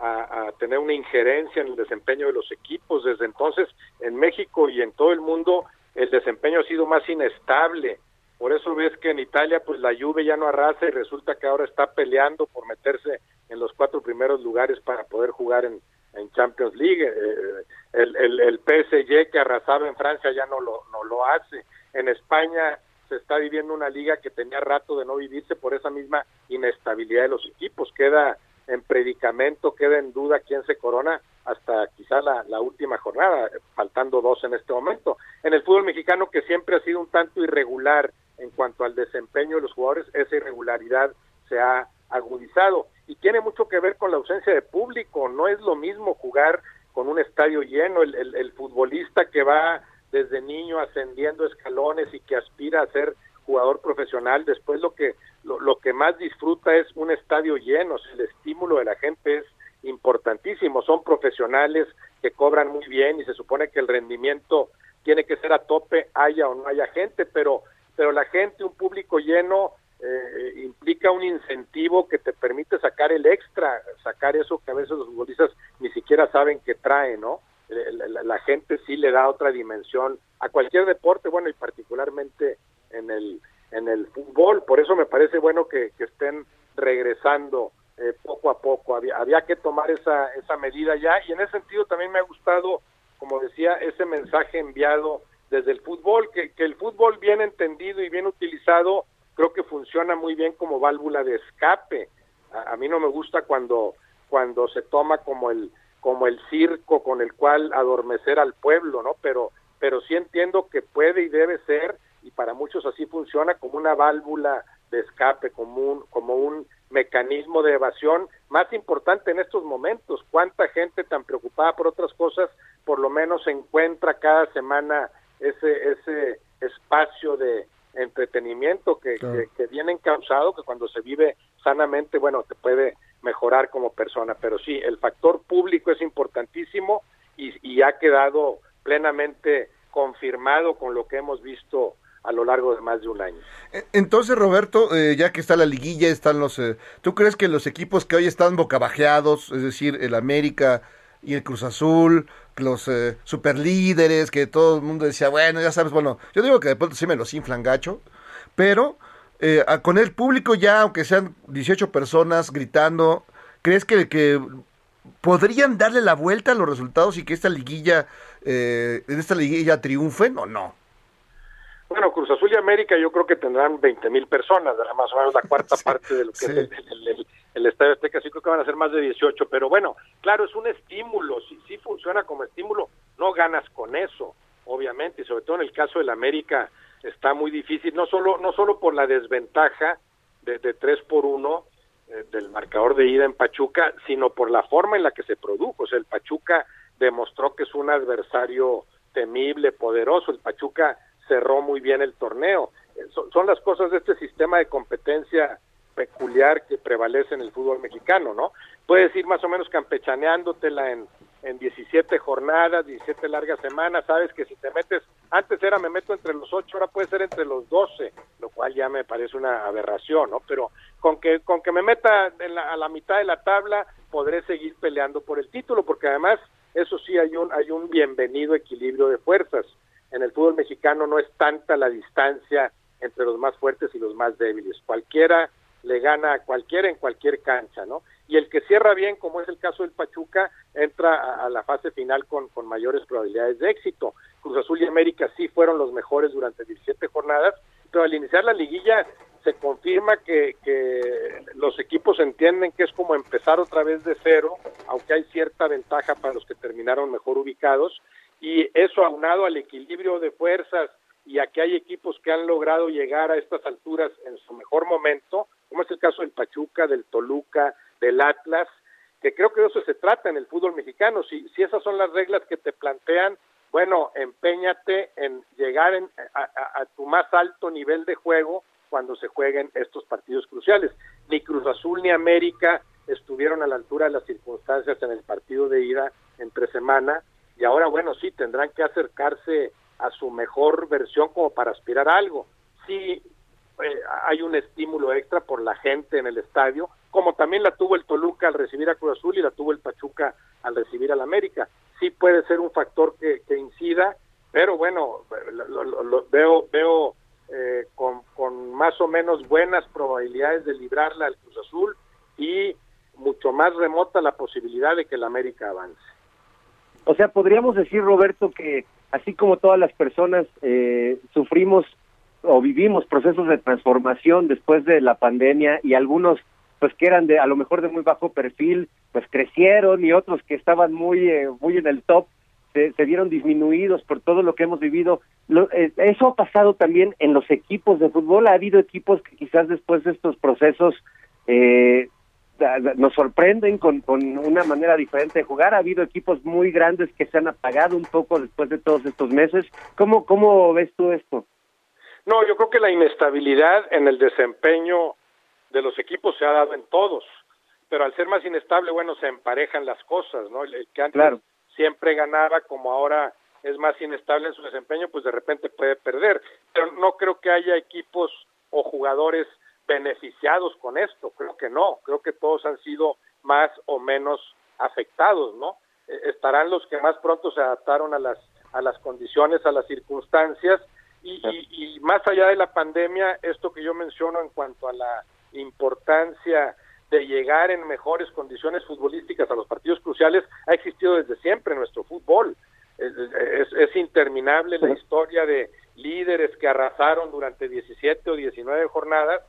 G: a, a tener una injerencia en el desempeño de los equipos. Desde entonces, en México y en todo el mundo, el desempeño ha sido más inestable. Por eso ves que en Italia, pues la Juve ya no arrasa y resulta que ahora está peleando por meterse en los cuatro primeros lugares para poder jugar en, en Champions League. Eh, el, el, el PSG que arrasaba en Francia ya no lo, no lo hace. En España se está viviendo una liga que tenía rato de no vivirse por esa misma inestabilidad de los equipos. Queda en predicamento, queda en duda quién se corona hasta quizá la, la última jornada, faltando dos en este momento. En el fútbol mexicano, que siempre ha sido un tanto irregular en cuanto al desempeño de los jugadores, esa irregularidad se ha agudizado y tiene mucho que ver con la ausencia de público. No es lo mismo jugar con un estadio lleno, el, futbolista que va desde niño ascendiendo escalones y que aspira a ser jugador profesional, después lo que lo, lo que más disfruta es un estadio lleno, el estímulo de la gente es importantísimo. Son profesionales que cobran muy bien y se supone que el rendimiento tiene que ser a tope, haya o no haya gente, pero, pero la gente, un público lleno, eh, implica un incentivo que te permite sacar el extra, sacar eso que a veces los futbolistas ni siquiera saben que trae, ¿no? La, gente sí le da otra dimensión a cualquier deporte, bueno, y particularmente en el, en el fútbol. Por eso me parece bueno que, que estén regresando eh, poco a poco. Había, había que tomar esa, esa medida ya y en ese sentido también me ha gustado, como decía, ese mensaje enviado desde el fútbol, que, el fútbol bien entendido y bien utilizado creo que funciona muy bien como válvula de escape. A, a mí no me gusta cuando, cuando se toma como el, como el circo con el cual adormecer al pueblo, ¿no? Pero, pero sí entiendo que puede y debe ser, y para muchos así funciona, como una válvula de escape, como un, como un mecanismo de evasión más importante en estos momentos. ¿Cuánta gente tan preocupada por otras cosas por lo menos encuentra cada semana ese, ese espacio de entretenimiento que, que, que viene encauzado, que cuando se vive sanamente, bueno, te puede mejorar como persona. Pero sí, el factor público es importantísimo y, y ha quedado plenamente confirmado con lo que hemos visto a lo largo de más de un año.
B: Entonces, Roberto, eh, ya que está la liguilla, están los... Eh, ¿Tú crees que los equipos que hoy están bocabajeados, es decir, el América y el Cruz Azul, los eh, superlíderes, que todo el mundo decía, bueno, ya sabes, bueno, yo digo que de pronto sí me los inflan gacho, pero eh, a- con el público ya, aunque sean 18 personas gritando, ¿crees que, que podrían darle la vuelta a los resultados y que esta liguilla, eh, en esta liguilla triunfen o no?
G: Bueno, Cruz Azul y América yo creo que tendrán 20 mil personas, más o menos la cuarta parte de lo que
B: sí.
G: es el, el- el- el Estadio Azteca, sí creo que van a ser más de 18, pero bueno, claro, es un estímulo, sí, sí funciona como estímulo, no ganas con eso, obviamente, y sobre todo en el caso del América está muy difícil, no solo, no solo por la desventaja de, de 3 por 1 eh, del marcador de ida en Pachuca, sino por la forma en la que se produjo, o sea, el Pachuca demostró que es un adversario temible, poderoso, el Pachuca cerró muy bien el torneo. Eh, son las cosas de este sistema de competencia peculiar que prevalece en el fútbol mexicano, ¿no? Puedes ir más o menos campechaneándotela en, en 17 jornadas, 17 largas semanas, sabes que si te metes, antes era me meto entre los 8, ahora puede ser entre los 12, lo cual ya me parece una aberración, ¿no? Pero con que, con que me meta en la- a la mitad de la tabla, podré seguir peleando por el título, porque además, eso sí, hay un, hay un bienvenido equilibrio de fuerzas. En el fútbol mexicano no es tanta la distancia entre los más fuertes y los más débiles. Cualquiera le gana a cualquiera en cualquier cancha, ¿no? Y el que cierra bien, como es el caso del Pachuca, entra a, la fase final con, con mayores probabilidades de éxito. Cruz Azul y América sí fueron los mejores durante 17 jornadas, pero al iniciar la liguilla se confirma que, que los equipos entienden que es como empezar otra vez de cero, aunque hay cierta ventaja para los que terminaron mejor ubicados, y eso aunado al equilibrio de fuerzas y a que hay equipos que han logrado llegar a estas alturas en su mejor momento, como es el caso del Pachuca, del Toluca, del Atlas, que creo que de eso se trata en el fútbol mexicano. Si, si esas son las reglas que te plantean, bueno, empeñate en llegar en- a, tu más alto nivel de juego cuando se jueguen estos partidos cruciales. Ni Cruz Azul ni América estuvieron a la altura de las circunstancias en el partido de ida entre semana y ahora, bueno, sí, tendrán que acercarse a su mejor versión como para aspirar a algo. Sí, eh, hay un estímulo extra por la gente en el estadio, como también la tuvo el Toluca al recibir a Cruz Azul y la tuvo el Pachuca al recibir al América. Sí puede ser un factor que, incida, pero bueno, lo- veo veo eh, con, con más o menos buenas probabilidades de librarla al Cruz Azul y mucho más remota la posibilidad de que el América avance.
A: O sea, podríamos decir, Roberto, que así como todas las personas eh, sufrimos o vivimos procesos de transformación después de la pandemia y algunos pues que eran de a lo mejor de muy bajo perfil pues crecieron y otros que estaban muy eh, muy en el top se, se vieron disminuidos por todo lo que hemos vivido Lo- eh, eso ha pasado también en los equipos de fútbol ha habido equipos que quizás después de estos procesos eh, nos sorprenden con, con una manera diferente de jugar. Ha habido equipos muy grandes que se han apagado un poco después de todos estos meses. ¿Cómo, cómo ves tú esto?
G: No, yo creo que la inestabilidad en el desempeño de los equipos se ha dado en todos. pero al ser más inestable, bueno, se emparejan las cosas, ¿no? El, el que antes
A: Claro.
G: siempre ganaba, como ahora es más inestable en su desempeño, pues de repente puede perder. Pero no creo que haya equipos o jugadores beneficiados con esto, creo que no, creo que todos han sido más o menos afectados, ¿no? Eh, estarán los que más pronto se adaptaron a las a las condiciones, a las circunstancias y, y, y más allá de la pandemia, esto que yo menciono en cuanto a la importancia de llegar en mejores condiciones futbolísticas a los partidos cruciales ha existido desde siempre en nuestro fútbol. Es, es- es interminable la historia de líderes que arrasaron durante 17 o 19 jornadas,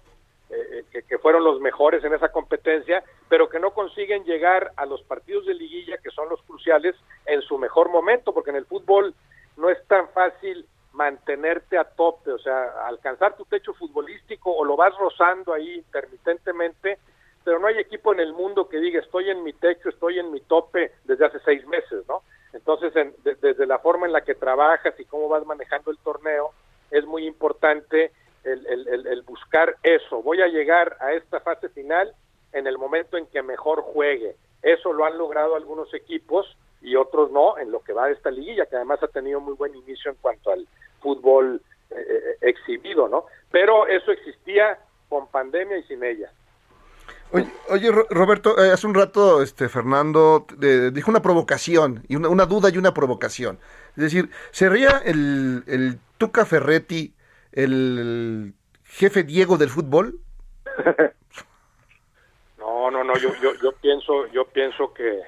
G: eh, que, que fueron los mejores en esa competencia, pero que no consiguen llegar a los partidos de liguilla, que son los cruciales, en su mejor momento, porque en el fútbol no es tan fácil mantenerte a tope, o sea, alcanzar tu techo futbolístico o lo vas rozando ahí intermitentemente, pero no hay equipo en el mundo que diga estoy en mi techo, estoy en mi tope desde hace seis meses, ¿no? Entonces, en- de- desde la forma en la que trabajas y cómo vas manejando el torneo, es muy importante el, el- el- el buscar eso. Voy a llegar a esta fase final en el momento en que mejor juegue. Eso lo han logrado algunos equipos y otros no en lo que va de esta liguilla, que además ha tenido muy buen inicio en cuanto al fútbol eh, eh, exhibido, ¿no? Pero eso existía con pandemia y sin ella.
B: Oye, oye, Ro- Roberto, eh, hace un rato este Fernando eh, dijo una provocación, y una, una duda y una provocación. Es decir, ¿sería el, el Tuca Ferretti el jefe Diego del fútbol?
G: No, no, no, yo, yo, yo pienso, yo pienso que,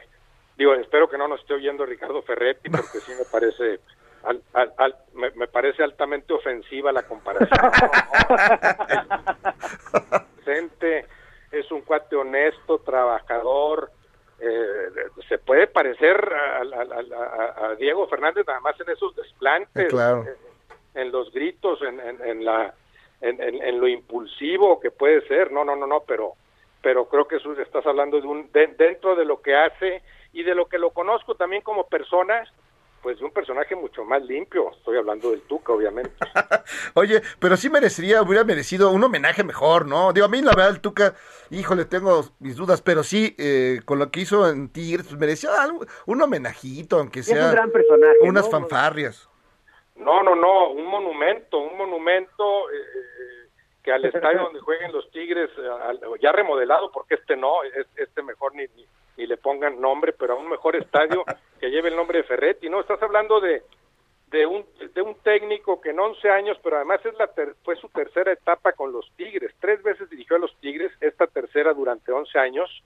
G: digo, espero que no nos esté oyendo Ricardo Ferretti, porque sí me parece, al- al- al- me, me parece altamente ofensiva la comparación. Vicente es un cuate honesto, trabajador, eh, se puede parecer a, a- a- a Diego Fernández nada más en esos desplantes,
B: Eh, claro.
G: en los gritos, en, en, en la, en- en lo impulsivo que puede ser, no, no, no, no, pero, pero creo que eso estás hablando de un, de- dentro de lo que hace y de lo que lo conozco también como persona, pues de un personaje mucho más limpio, estoy hablando del Tuca, obviamente.
B: Oye, pero sí merecería, hubiera merecido un homenaje mejor, ¿no? Digo, a mí la verdad el Tuca, híjole, tengo mis dudas, pero sí, eh, con lo que hizo en Tigres, pues merecía algo- un homenajito, aunque
A: Es
B: sea
A: un gran personaje.
B: unas
A: ¿no?
B: fanfarrias.
G: No, no, no, un monumento, un monumento eh, eh, que al estadio donde jueguen los Tigres, eh, al- ya remodelado, porque este no, es- este mejor ni, ni, ni le pongan nombre, pero a un mejor estadio que lleve el nombre de Ferretti, ¿no? Estás hablando de, de, un, de un técnico que en 11 años, pero además es la ter- fue su tercera etapa con los Tigres, tres veces dirigió a los Tigres, esta tercera durante 11 años,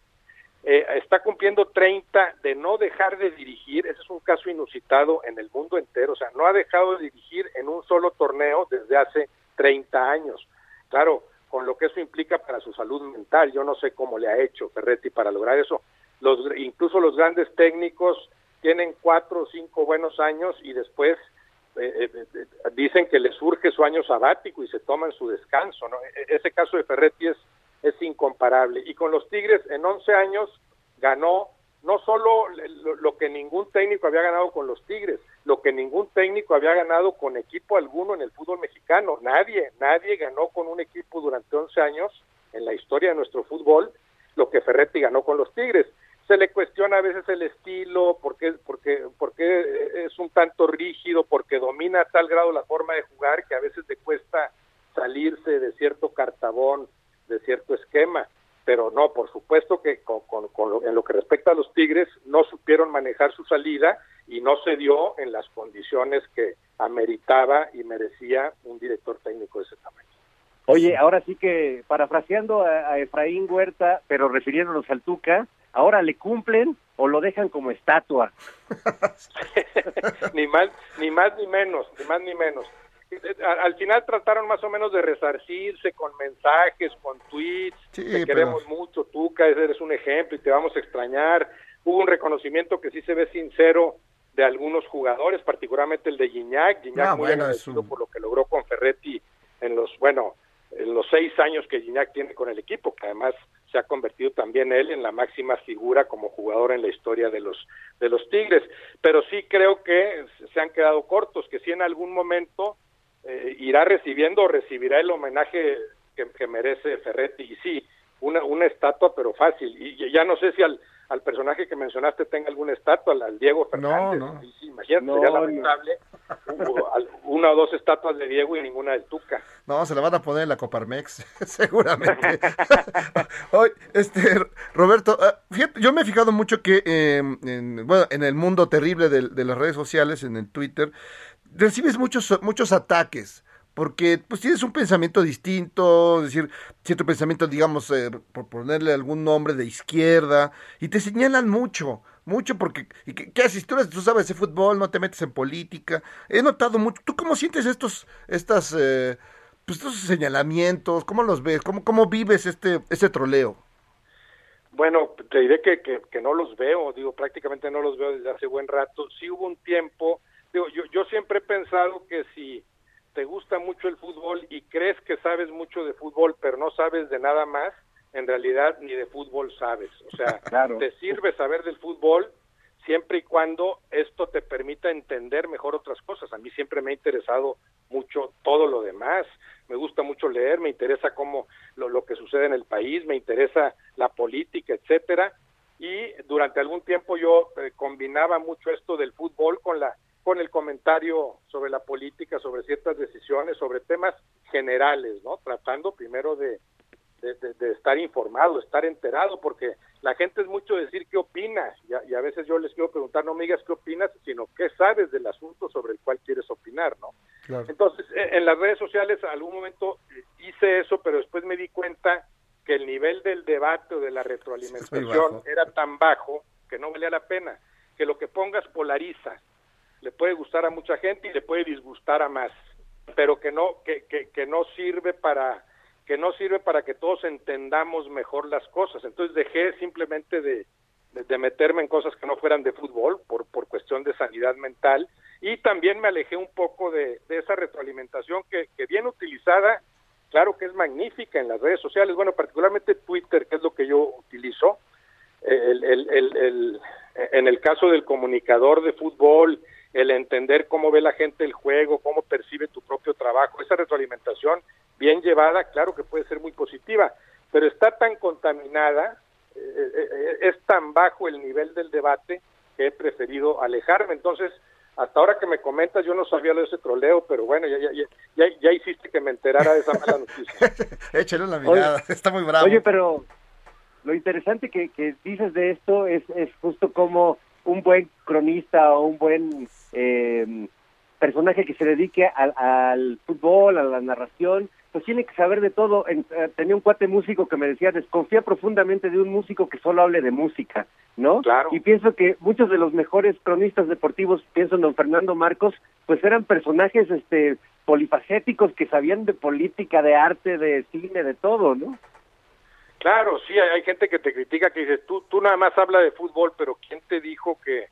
G: eh, está cumpliendo 30 de no dejar de dirigir, ese es un caso inusitado en el mundo entero, o sea, no ha dejado de dirigir en un solo torneo desde hace 30 años. Claro, con lo que eso implica para su salud mental, yo no sé cómo le ha hecho Ferretti para lograr eso. Los, incluso los grandes técnicos tienen cuatro o cinco buenos años y después eh, eh, eh, dicen que les surge su año sabático y se toman su descanso. ¿no? E- Ese caso de Ferretti es, es incomparable. Y con los Tigres en 11 años ganó no solo lo, lo que ningún técnico había ganado con los Tigres, lo que ningún técnico había ganado con equipo alguno en el fútbol mexicano. Nadie, nadie ganó con un equipo durante 11 años en la historia de nuestro fútbol lo que Ferretti ganó con los Tigres. Se le cuestiona a veces el estilo, porque, porque, porque es un tanto rígido, porque domina a tal grado la forma de jugar que a veces le cuesta salirse de cierto cartabón, de cierto esquema. Pero no, por supuesto que con, con- con lo- en lo que respecta a los Tigres, no supieron manejar su salida y no se dio en las condiciones que ameritaba y merecía un director técnico de ese tamaño.
A: Oye, ahora sí que, parafraseando a, a Efraín Huerta, pero refiriéndonos al Tuca, ahora le cumplen o lo dejan como estatua.
G: ni más ni más ni menos, ni más ni menos. A- Al final trataron más o menos de resarcirse con mensajes, con tweets,
B: Sí,
G: te
B: pero-
G: queremos mucho, Tuca, eres un ejemplo y te vamos a extrañar. Hubo un reconocimiento que sí se ve sincero de algunos jugadores, particularmente el de Gignac, Gignac
B: Ah,
G: muy
B: bueno,
G: agradecido
B: un-
G: por lo que logró con Ferretti en los, bueno, en los seis años que Gignac tiene con el equipo, que además se ha convertido también él en la máxima figura como jugador en la historia de los de los Tigres, pero sí creo que se han quedado cortos, que si en algún momento eh, irá recibiendo o recibirá el homenaje que, merece Ferretti y sí, una, una estatua, pero fácil. Y ya no sé si al, al personaje que mencionaste tenga alguna estatua, al, Diego Fernández.
B: No, no.
G: Sí, sí, imagínate,
A: No,
G: sería
A: no.
G: lamentable hubo una o dos estatuas de Diego y ninguna del Tuca.
B: No, se la van a poner en la Coparmex, seguramente. Oye, este, Roberto, ah, fíjate, yo me he fijado mucho que, eh, en, bueno, en el mundo terrible de, de las redes sociales, en el Twitter, recibes muchos, muchos ataques. Porque pues tienes un pensamiento distinto, es decir, cierto pensamiento, digamos, eh, por ponerle algún nombre de izquierda, y te señalan mucho, mucho porque, y que- ¿qué haces? Tú, sabes de fútbol, no te metes en política. He notado mucho, ¿tú cómo sientes estos, estas, eh, pues estos señalamientos? ¿Cómo los ves? ¿Cómo, cómo vives este, este troleo?
G: Bueno, te diré que, que, que no los veo, digo, prácticamente no los veo desde hace buen rato. Sí hubo un tiempo, digo, yo, yo siempre he pensado que si te gusta mucho el fútbol y crees que sabes mucho de fútbol, pero no sabes de nada más, en realidad ni de fútbol sabes. O sea,
A: Claro.
G: te sirve saber del fútbol siempre y cuando esto te permita entender mejor otras cosas. A mí siempre me ha interesado mucho todo lo demás. Me gusta mucho leer, me interesa cómo lo, lo que sucede en el país, me interesa la política, etcétera. Y durante algún tiempo yo eh, combinaba mucho esto del fútbol con la con el comentario sobre la política, sobre ciertas decisiones, sobre temas generales, ¿no? Tratando primero de, de, de- de estar informado, estar enterado, porque la gente es mucho decir qué opinas, y a, y a veces yo les quiero preguntar, no me digas qué opinas, sino qué sabes del asunto sobre el cual quieres opinar, ¿no? Entonces, e- en las redes sociales, algún momento eh, hice eso, pero después me di cuenta que el nivel del debate o de la retroalimentación era tan bajo que no valía la pena, que lo que pongas polariza, le puede gustar a mucha gente y le puede disgustar a más, pero que no que, que, que no sirve para que no sirve para que todos entendamos mejor las cosas. Entonces dejé simplemente de, de, meterme en cosas que no fueran de fútbol por, por cuestión de sanidad mental y también me alejé un poco de, de esa retroalimentación que, que bien utilizada, claro que es magnífica en las redes sociales, bueno, particularmente Twitter, que es lo que yo utilizo, el, el, el- en el caso del comunicador de fútbol, el entender cómo ve la gente el juego, cómo percibe tu propio trabajo, esa retroalimentación bien llevada, claro que puede ser muy positiva, pero está tan contaminada, eh, eh, eh, es tan bajo el nivel del debate que he preferido alejarme. Entonces, hasta ahora que me comentas, yo no sabía lo de ese troleo, pero bueno, ya, ya, ya, ya, ya hiciste que me enterara de esa mala noticia.
B: Échale una mirada, está muy bravo.
A: Oye, pero lo interesante que, que dices de esto es, es justo como un buen cronista o un buen eh, personaje que se dedique al, al fútbol, a la narración, pues tiene que saber de todo. En- eh, tenía un cuate músico que me decía, desconfía profundamente de un músico que solo hable de música, ¿no?
G: Claro.
A: Y pienso que muchos de los mejores cronistas deportivos, pienso en don Fernando Marcos, pues eran personajes este polifacéticos que sabían de política, de arte, de cine, de todo, ¿no?
G: Claro, sí, hay, gente que te critica que dice, tú, tú nada más habla de fútbol, pero ¿quién te dijo que,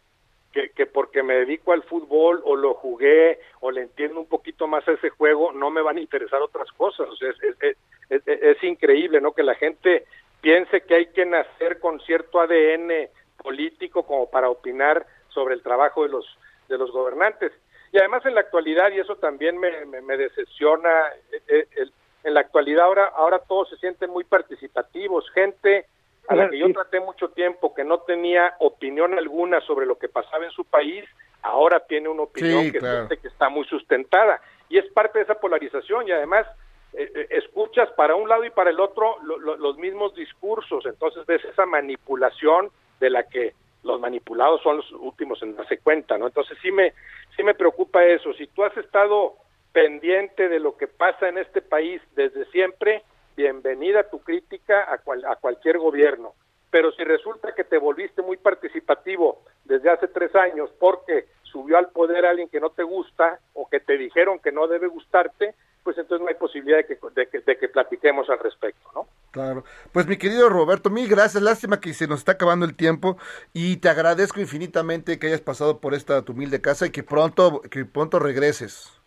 G: que, que porque me dedico al fútbol o lo jugué o le entiendo un poquito más a ese juego, no me van a interesar otras cosas? O sea, es, es, es- es- es increíble, ¿no? Que la gente piense que hay que nacer con cierto ADN político como para opinar sobre el trabajo de los, de los gobernantes. Y además en la actualidad, y eso también me, me, me decepciona, eh, eh, el- en la actualidad ahora, ahora todos se sienten muy participativos, gente a la que yo traté mucho tiempo que no tenía opinión alguna sobre lo que pasaba en su país, ahora tiene una opinión
B: Sí,
G: que
B: claro.
G: siente que está muy sustentada. Y es parte de esa polarización y además eh, eh, escuchas para un lado y para el otro lo- lo- los mismos discursos, entonces ves esa manipulación de la que los manipulados son los últimos en darse cuenta, ¿no? Entonces sí me, sí me preocupa eso. Si tú has estado pendiente de lo que pasa en este país desde siempre, bienvenida tu crítica a, cual- a cualquier gobierno. Pero si resulta que te volviste muy participativo desde hace tres años porque subió al poder alguien que no te gusta o que te dijeron que no debe gustarte, pues entonces no hay posibilidad de que, de que, platiquemos al respecto, ¿no?
B: Claro. Pues mi querido Roberto, mil gracias. Lástima que se nos está acabando el tiempo y te agradezco infinitamente que hayas pasado por esta tu humilde casa y que pronto, que pronto regreses.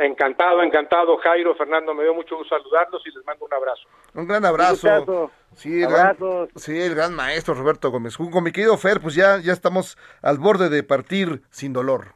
G: Encantado, encantado, Jairo, Fernando, me dio mucho gusto saludarlos y les mando un abrazo.
B: Un gran abrazo.
A: Un gustazo.
B: Sí, el gran, sí, el gran maestro Roberto Gómez Junco. Mi querido Fer, pues ya, ya estamos al borde de partir sin dolor.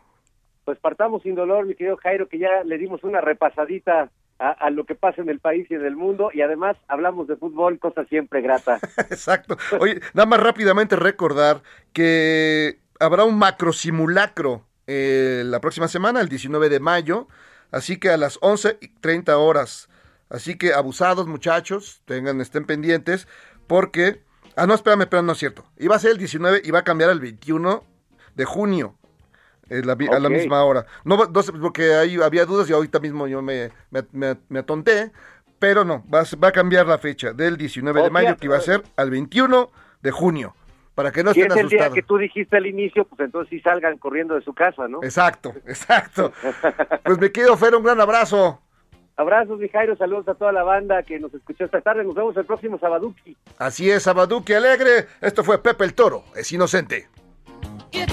A: Pues partamos sin dolor, mi querido Jairo, que ya le dimos una repasadita a a, a lo que pasa en el país y en el mundo y además hablamos de fútbol, cosa siempre grata.
B: Exacto. Oye, nada más rápidamente recordar que habrá un macro simulacro eh, la próxima semana, el 19 de mayo, así que a las 11.30 horas. Así que abusados muchachos, tengan, estén pendientes, porque... Ah, no, espérame, espérame, no es cierto. Iba a ser el 19 y va a cambiar al 21 de junio. eh, la A la misma hora. No, no porque ahí había dudas y ahorita mismo yo me, me, me- me atonté. Pero no, va, va a cambiar la fecha del 19 de mayo, que iba a ser al 21 de junio. Para que no
A: Si
B: estén
A: es el día
B: asustados.
A: que tú dijiste al inicio, pues entonces sí salgan corriendo de su casa, ¿no?
B: Exacto, exacto. Pues me quedo, Fer, un gran abrazo.
A: Abrazos, mi Jairo, saludos a toda la banda que nos escuchó esta tarde. Nos vemos el próximo Sabaduki.
B: Así es, Abaduque Alegre. Esto fue Pepe el Toro, es inocente.
H: It's